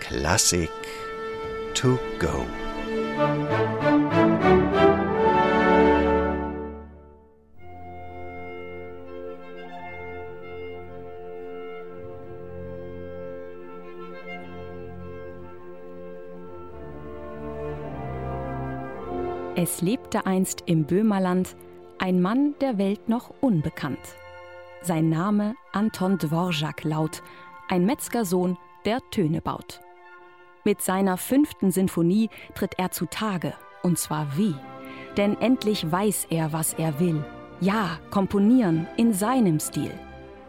Classic to go. Es lebte einst im Böhmerland ein Mann der Welt noch unbekannt. Sein Name Anton Dvorak laut, ein Metzgersohn, der Töne baut. Mit seiner fünften Sinfonie tritt er zutage, und zwar wie? Denn endlich weiß er, was er will. Ja, komponieren in seinem Stil.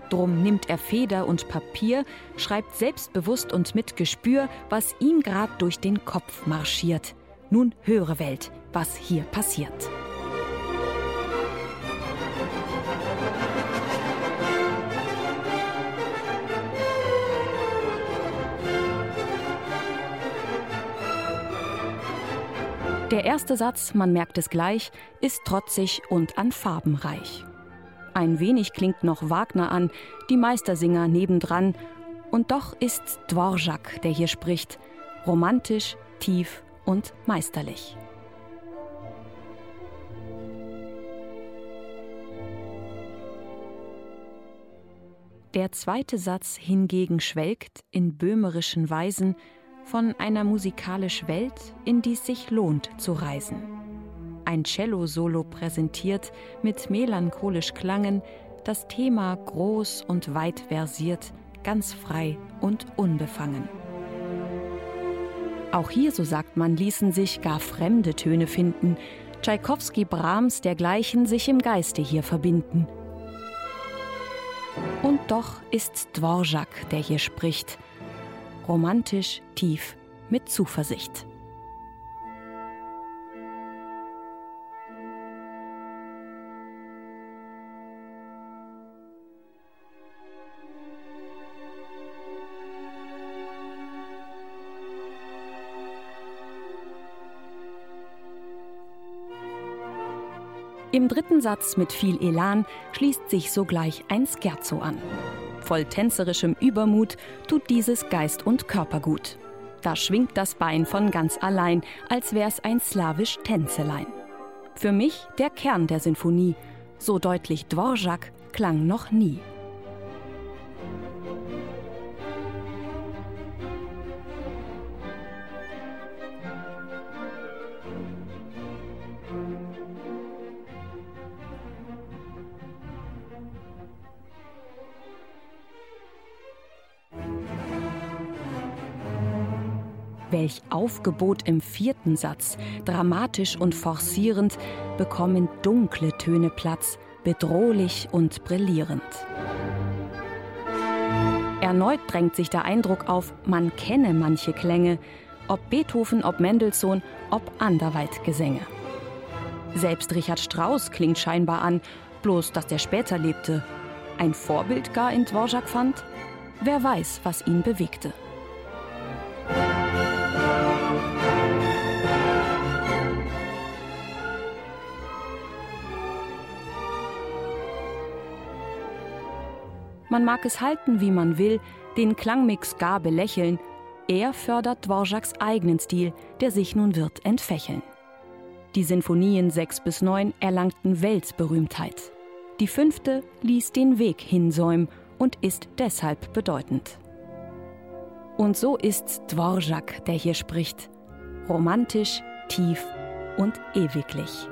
Drum nimmt er Feder und Papier, schreibt selbstbewusst und mit Gespür, was ihm grad durch den Kopf marschiert. Nun höre Welt, was hier passiert. Der erste Satz, man merkt es gleich, ist trotzig und an Farben reich. Ein wenig klingt noch Wagner an, die Meistersinger nebendran, und doch ist's Dvorak, der hier spricht, romantisch, tief und meisterlich. Der zweite Satz hingegen schwelgt in böhmerischen Weisen von einer musikalisch Welt, in die es sich lohnt zu reisen. Ein Cello-Solo präsentiert mit melancholisch Klangen, das Thema groß und weit versiert, ganz frei und unbefangen. Auch hier, so sagt man, ließen sich gar fremde Töne finden, Tschaikowski, Brahms dergleichen sich im Geiste hier verbinden – und doch ist's Dvorak, der hier spricht, romantisch, tief, mit Zuversicht. Im dritten Satz mit viel Elan schließt sich sogleich ein Scherzo an. Voll tänzerischem Übermut tut dieses Geist und Körper gut. Da schwingt das Bein von ganz allein, als wär's ein slawisch Tänzelein. Für mich der Kern der Sinfonie, so deutlich Dvorak klang noch nie. Welch Aufgebot im vierten Satz, dramatisch und forcierend, bekommen dunkle Töne Platz, bedrohlich und brillierend. Erneut drängt sich der Eindruck auf, man kenne manche Klänge, ob Beethoven, ob Mendelssohn, ob anderweit Gesänge. Selbst Richard Strauss klingt scheinbar an, bloß dass der später lebte. Ein Vorbild gar in Dvorak fand? Wer weiß, was ihn bewegte. Man mag es halten, wie man will, den Klangmix gar belächeln. Er fördert Dvoraks eigenen Stil, der sich nun wird entfächeln. Die Sinfonien 6 bis 9 erlangten Weltberühmtheit. Die fünfte ließ den Weg hinsäumen und ist deshalb bedeutend. Und so ist's Dvorak, der hier spricht. Romantisch, tief und ewiglich.